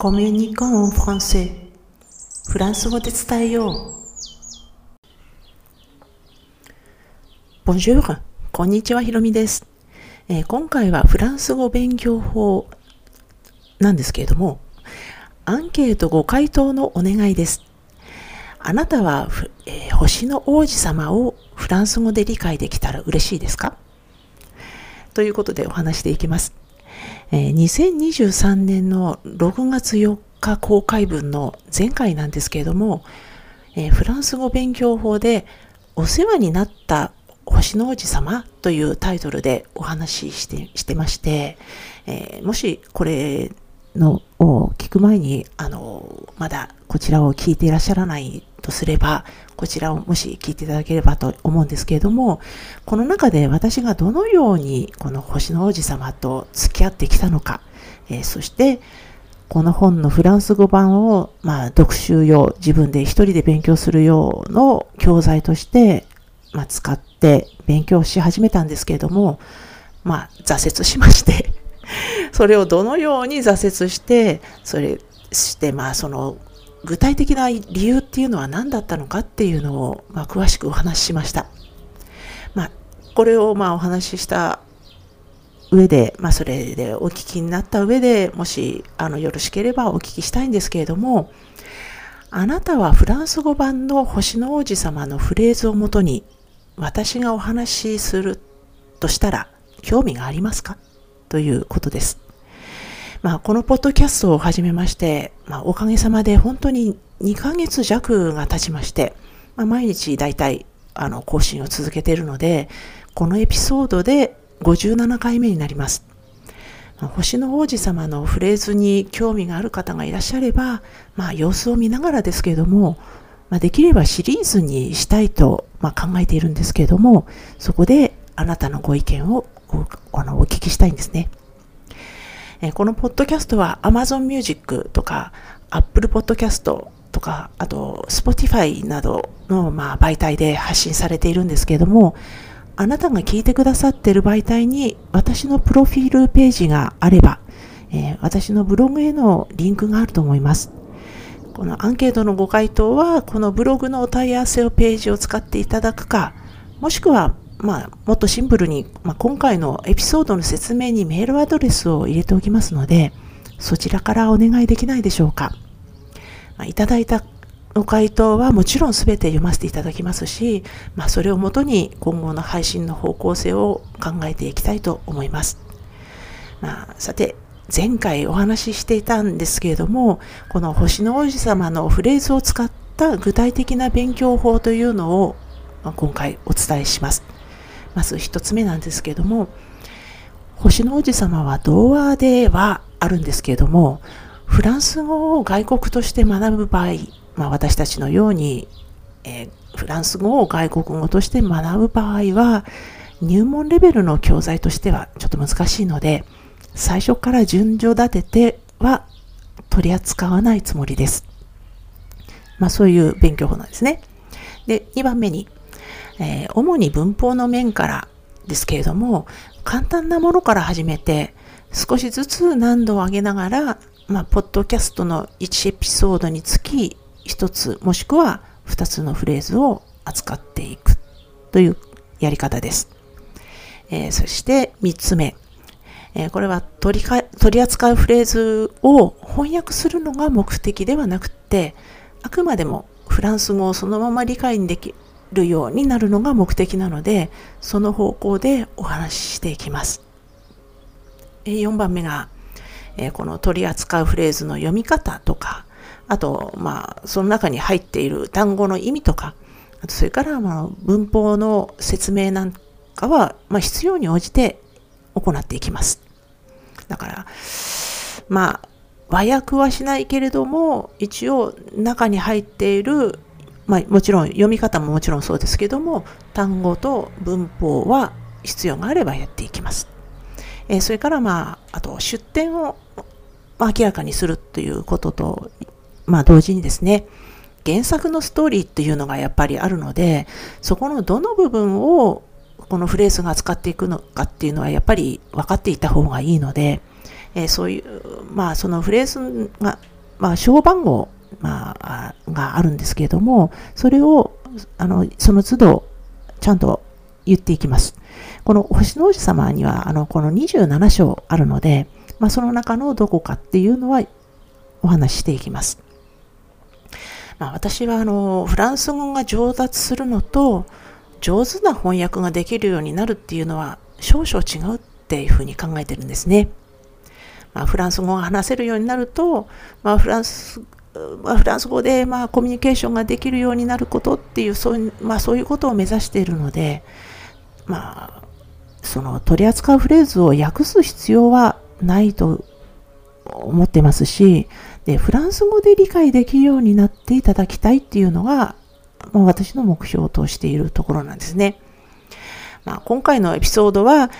コミュニコンフランセフランス語で伝えよう。Bonjour! こんにちは、ひろみです、えー、今回はフランス語勉強法なんですけれども、アンケートご回答のお願いです。あなたは、えー、星の王子様をフランス語で理解できたら嬉しいですかということでお話していきます。えー、2023年の6月4日公開分の前回なんですけれども、え、フランス語勉強法でお世話になった星の王子様というタイトルでお話ししてしてまして、えー、もしこれのを聞く前に、あの、まだこちらを聞いていらっしゃらないとすれば、こちらをもし聞いていただければと思うんですけれども、この中で私がどのようにこの星の王子様と付き合ってきたのか、えー、そしてこの本のフランス語版を、まあ、読習用、自分で一人で勉強するようの教材として、まあ、使って勉強し始めたんですけれども、まあ、挫折しまして それをどのように挫折して、それして、まあ、その具体的な理由っていうのは何だったのかっていうのを、まあ、詳しくお話ししました。まあ、これをまあお話しした上で、まあ、それでお聞きになった上でもしあのよろしければお聞きしたいんですけれども、あなたはフランス語版の星の王子様のフレーズをもとに私がお話しするとしたら興味がありますか？ということです。まあ、このポッドキャストを始めまして、まあ、おかげさまで本当に2ヶ月弱が経ちまして、まあ、毎日だいたいあの更新を続けているので、このエピソードで57回目になります。ま、星の王子様のフレーズに興味がある方がいらっしゃれば、まあ、様子を見ながらですけれども、まあ、できればシリーズにしたいと、まあ、考えているんですけれども、そこであなたのご意見をおあのお聞きしたいんですね。えこのポッドキャストは Amazon Music とか Apple Podcast とか、あと Spotify などの、まあ、媒体で発信されているんですけれども、あなたが聞いてくださっている媒体に私のプロフィールページがあれば、えー、私のブログへのリンクがあると思います。このアンケートのご回答は、このブログのお問い合わせをページを使っていただくか、もしくはまあ、もっとシンプルに、まあ、今回のエピソードの説明にメールアドレスを入れておきますので、そちらからお願いできないでしょうか。まあ、いただいたお回答はもちろん全て読ませていただきますし、まあ、それをもとに今後の配信の方向性を考えていきたいと思います。まあ、さて、前回お話ししていたんですけれども、この星の王子様のフレーズを使った具体的な勉強法というのを今回お伝えします。まず一つ目なんですけれども、星の王子様は童話ではあるんですけれども、フランス語を外国として学ぶ場合、まあ、私たちのように、えー、フランス語を外国語として学ぶ場合は、入門レベルの教材としてはちょっと難しいので、最初から順序立てては取り扱わないつもりです。まあそういう勉強法なんですね。で、2番目に、えー、主に文法の面からですけれども、簡単なものから始めて、少しずつ難度を上げながら、まあ、ポッドキャストの1エピソードにつき1つ、もしくは2つのフレーズを扱っていくというやり方です。えー、そして3つ目。えー、これは取りか取り扱うフレーズを翻訳するのが目的ではなくて、あくまでもフランス語をそのまま理解できるようになるのが目的なので、その方向でお話ししていきます。4番目が、この取り扱うフレーズの読み方とか、あと、まあ、その中に入っている単語の意味とか、あとそれから、まあ、文法の説明なんかは、まあ、必要に応じて行っていきます。だから、まあ、和訳はしないけれども、一応中に入っているまあ、もちろん読み方ももちろんそうですけども単語と文法は必要があればやっていきます。え、それからまああと出典を明らかにするということと、まあ、同時にですね原作のストーリーっていうのがやっぱりあるのでそこのどの部分をこのフレーズが使っていくのかっていうのはやっぱり分かっていた方がいいので、え、そういう、まあ、そのフレーズが、まあ、小番号、まあ、があるんですけれども、それを、あの、その都度、ちゃんと言っていきます。この星の王子様には、あの、この27章あるので、まあ、その中のどこかっていうのはお話ししていきます。まあ、私はあのフランス語が上達するのと上手な翻訳ができるようになるっていうのは少々違うっていうふうに考えてるんですね。まあ、フランス語が話せるようになると、まあ、フランスまあ、フランス語でまあコミュニケーションができるようになることっていうそう,、まあ、そういうことを目指しているので、まあ、その取り扱うフレーズを訳す必要はないと思ってますしでフランス語で理解できるようになっていただきたいっていうのが、まあ、私の目標としているところなんですね。まあ、今回のエピソードは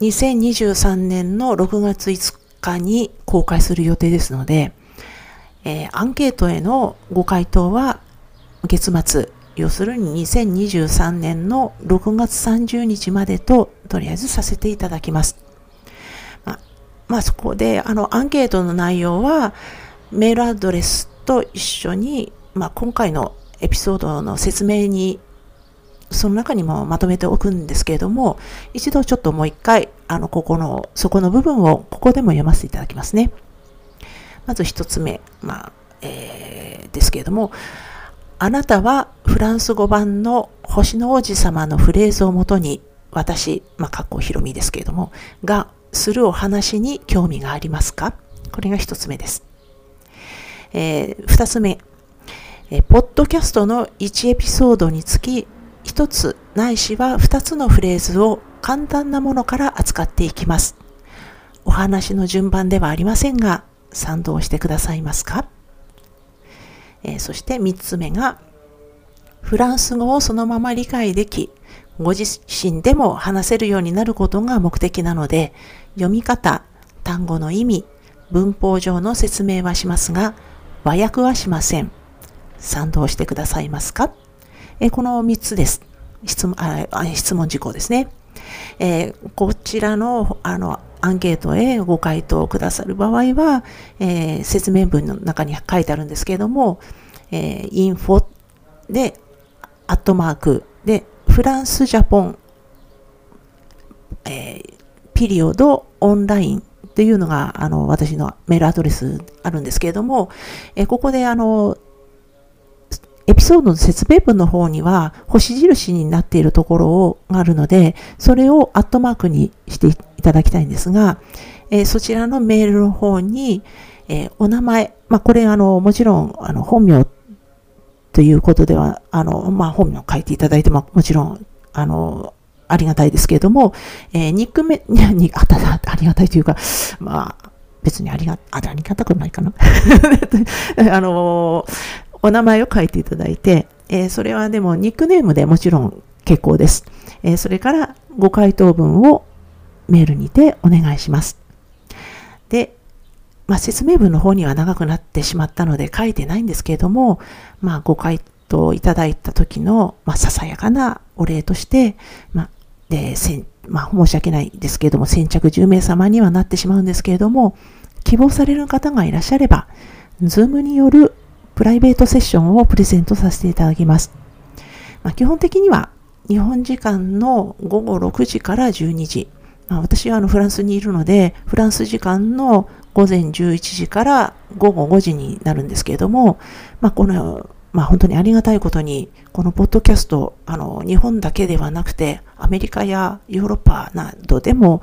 2023年の6月5日に公開する予定ですので、えー、アンケートへのご回答は月末、要するに2023年の6月30日までととりあえずさせていただきます。ま、まあ、そこであのアンケートの内容はメールアドレスと一緒に、まあ、今回のエピソードの説明にその中にもまとめておくんですけれども、一度ちょっともう一回、あの、ここの、そこの部分をここでも読ませていただきますね。まず一つ目、まあ、えー、ですけれども、あなたはフランス語版の星の王子様のフレーズをもとに、私、まあ、かっこひろみですけれども、がするお話に興味がありますか？これが一つ目です。えー、二つ目、えー、ポッドキャストの1エピソードにつき、一つないしは二つのフレーズを簡単なものから扱っていきます。お話の順番ではありませんが、賛同してくださいますか、えー、そして三つ目が、フランス語をそのまま理解でき、ご自身でも話せるようになることが目的なので、読み方、単語の意味、文法上の説明はしますが、和訳はしません。賛同してくださいますか？えこの3つです。質問あ質問事項ですね。えー、こちらのあのアンケートへご回答くださる場合は、えー、説明文の中に書いてあるんですけれども、えー、info で、アットマークで、フランスジャポン、えー、ピリオドオンラインっていうのが、あの、私のメールアドレスあるんですけれども、えここで、あの、エピソードの説明文の方には星印になっているところがあるので、それをアットマークにしていただきたいんですが、えそちらのメールの方に、えお名前、まあ、これあの、もちろん、あの、本名ということでは、あの、まあ、本名を書いていただいても、もちろん、あの、ありがたいですけれども、えー、ニックメ、に、あた、ありがたいというか、まあ、別にありが、あありがたくないかな。あの、お名前を書いていただいて、えー、それはでもニックネームでもちろん結構です。えー、それからご回答文をメールにてお願いします。で、まあ、説明文の方には長くなってしまったので書いてないんですけれども、まあ、ご回答いただいた時の、まあ、ささやかなお礼として、まあ、で、まあ、申し訳ないですけれども、先着10名様にはなってしまうんですけれども、希望される方がいらっしゃれば、ズームによるプライベートセッションをプレゼントさせていただきます。まあ、基本的には、日本時間の午後6時から12時。まあ、私はあのフランスにいるので、フランス時間の午前11時から午後5時になるんですけれども、まあ、このまあ本当にありがたいことに、このポッドキャスト、あの、日本だけではなくて、アメリカやヨーロッパなどでも、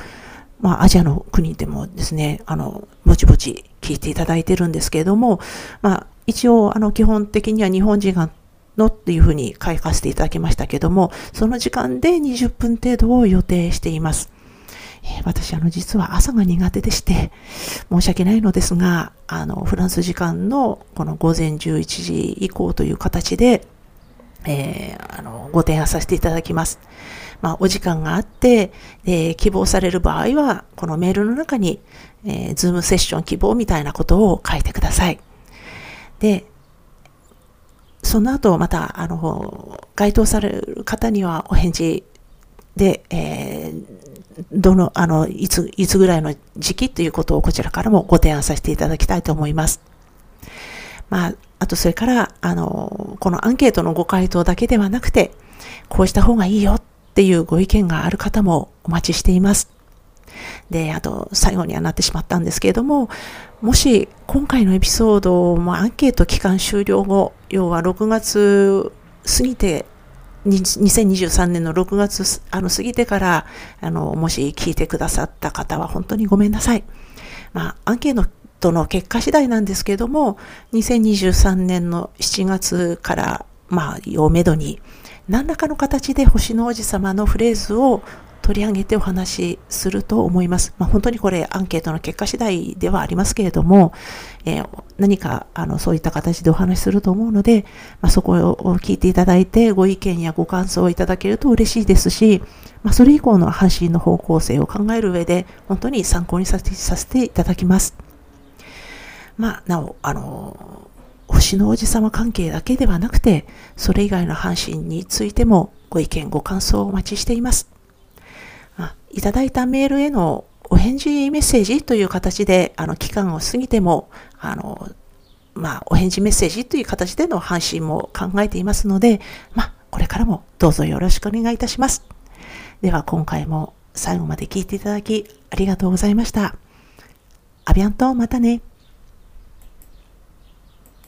まあアジアの国でもですね、あの、ぼちぼち聞いていただいてるんですけれども、まあ一応、あの、基本的には日本人がのっていうふうに書かせていただきましたけども、その時間で20分程度を予定しています。私、あの、実は朝が苦手でして、申し訳ないのですが、あの、フランス時間のこの午前11時以降という形で、えー、あの、ご提案させていただきます。まあ、お時間があって、えー、希望される場合は、このメールの中に、えー、ズームセッション希望みたいなことを書いてください。で、その後、また、あの、該当される方にはお返事で、えー、どの、あの、いつ、いつぐらいの時期ということをこちらからもご提案させていただきたいと思います。まあ、あとそれから、あの、このアンケートのご回答だけではなくて、こうした方がいいよっていうご意見がある方もお待ちしています。で、あと、最後にはなってしまったんですけれども、もし今回のエピソードもアンケート期間終了後、要は6月過ぎて、2023年の6月あの過ぎてから、あの、もし聞いてくださった方は本当にごめんなさい。まあ、アンケートの結果次第なんですけれども、2023年の7月から、まあ、をめどに、何らかの形で星の王子様のフレーズを取り上げてお話しすると思います。まあ、本当にこれアンケートの結果次第ではありますけれども、えー、何かあのそういった形でお話しすると思うので、まあ、そこを聞いていただいてご意見やご感想をいただけると嬉しいですし、まあ、それ以降の発信の方向性を考える上で本当に参考にさせていただきます。まあ、なお、あの、星の王子様関係だけではなくて、それ以外の阪神についてもご意見、ご感想をお待ちしています。いただいたメールへのお返事メッセージという形で、あの、期間を過ぎても、あの、まあ、お返事メッセージという形での配信も考えていますので、まあ、これからもどうぞよろしくお願いいたします。では、今回も最後まで聞いていただきありがとうございました。アビアンとまたね。